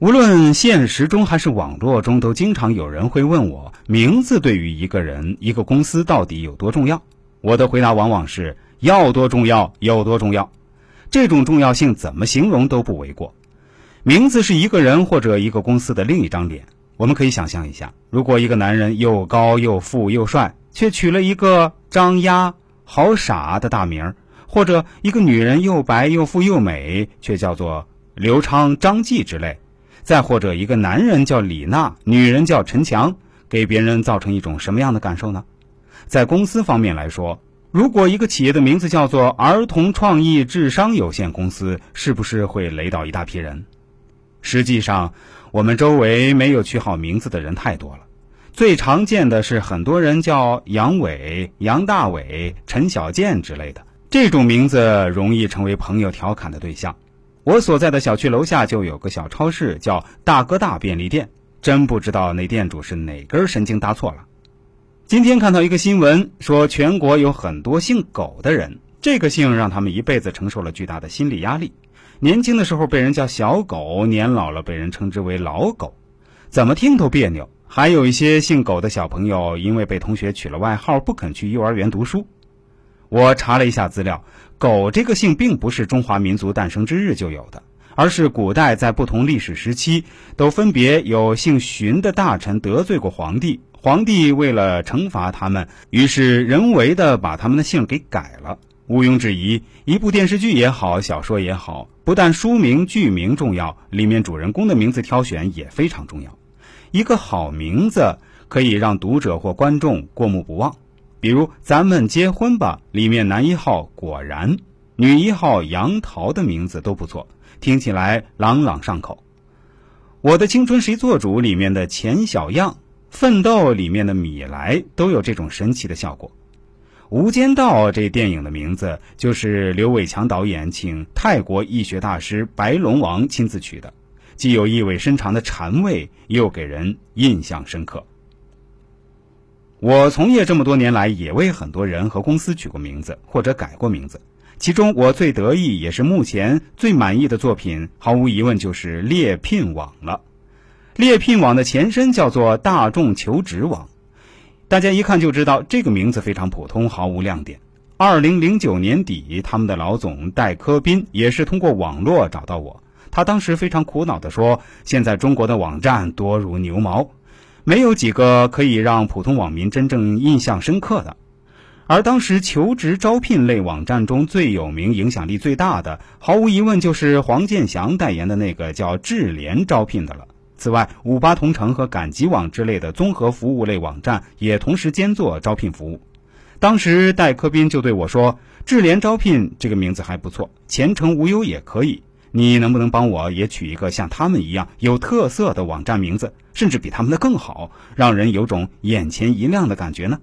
无论现实中还是网络中，都经常有人会问我，名字对于一个人、一个公司到底有多重要？我的回答往往是要多重要有多重要。这种重要性怎么形容都不为过。名字是一个人或者一个公司的另一张脸。我们可以想象一下，如果一个男人又高又富又帅，却取了一个张丫、好傻的大名儿，或者一个女人又白又富又美，却叫做刘昌、张继之类。再或者，一个男人叫李娜，女人叫陈强，给别人造成一种什么样的感受呢？在公司方面来说，如果一个企业的名字叫做儿童创意智商有限公司，是不是会雷倒一大批人？实际上，我们周围没有取好名字的人太多了。最常见的是很多人叫杨伟、杨大伟、陈小健之类的，这种名字容易成为朋友调侃的对象。我所在的小区楼下就有个小超市，叫大哥大便利店。真不知道那店主是哪根神经搭错了。今天看到一个新闻，说全国有很多姓狗的人，这个姓让他们一辈子承受了巨大的心理压力。年轻的时候被人叫小狗，年老了被人称之为老狗，怎么听都别扭。还有一些姓狗的小朋友，因为被同学取了外号，不肯去幼儿园读书。我查了一下资料，狗这个姓并不是中华民族诞生之日就有的，而是古代在不同历史时期都分别有姓荀的大臣得罪过皇帝，皇帝为了惩罚他们，于是人为的把他们的姓给改了。毋庸置疑，一部电视剧也好，小说也好，不但书名剧名重要，里面主人公的名字挑选也非常重要。一个好名字可以让读者或观众过目不忘。比如“咱们结婚吧”里面男一号果然，女一号杨桃的名字都不错，听起来朗朗上口。《我的青春谁做主》里面的钱小样，《奋斗》里面的米莱都有这种神奇的效果。《无间道》这电影的名字就是刘伟强导演请泰国医学大师白龙王亲自取的，既有意味深长的禅味，又给人印象深刻。我从业这么多年来，也为很多人和公司取过名字或者改过名字。其中我最得意也是目前最满意的作品，毫无疑问就是猎聘网了。猎聘网的前身叫做大众求职网，大家一看就知道这个名字非常普通，毫无亮点。二零零九年底，他们的老总戴科斌也是通过网络找到我，他当时非常苦恼地说：“现在中国的网站多如牛毛。”没有几个可以让普通网民真正印象深刻的，而当时求职招聘类网站中最有名、影响力最大的，毫无疑问就是黄健翔代言的那个叫智联招聘的了。此外，五八同城和赶集网之类的综合服务类网站也同时兼做招聘服务。当时戴科斌就对我说：“智联招聘这个名字还不错，前程无忧也可以。”你能不能帮我也取一个像他们一样有特色的网站名字，甚至比他们的更好，让人有种眼前一亮的感觉呢？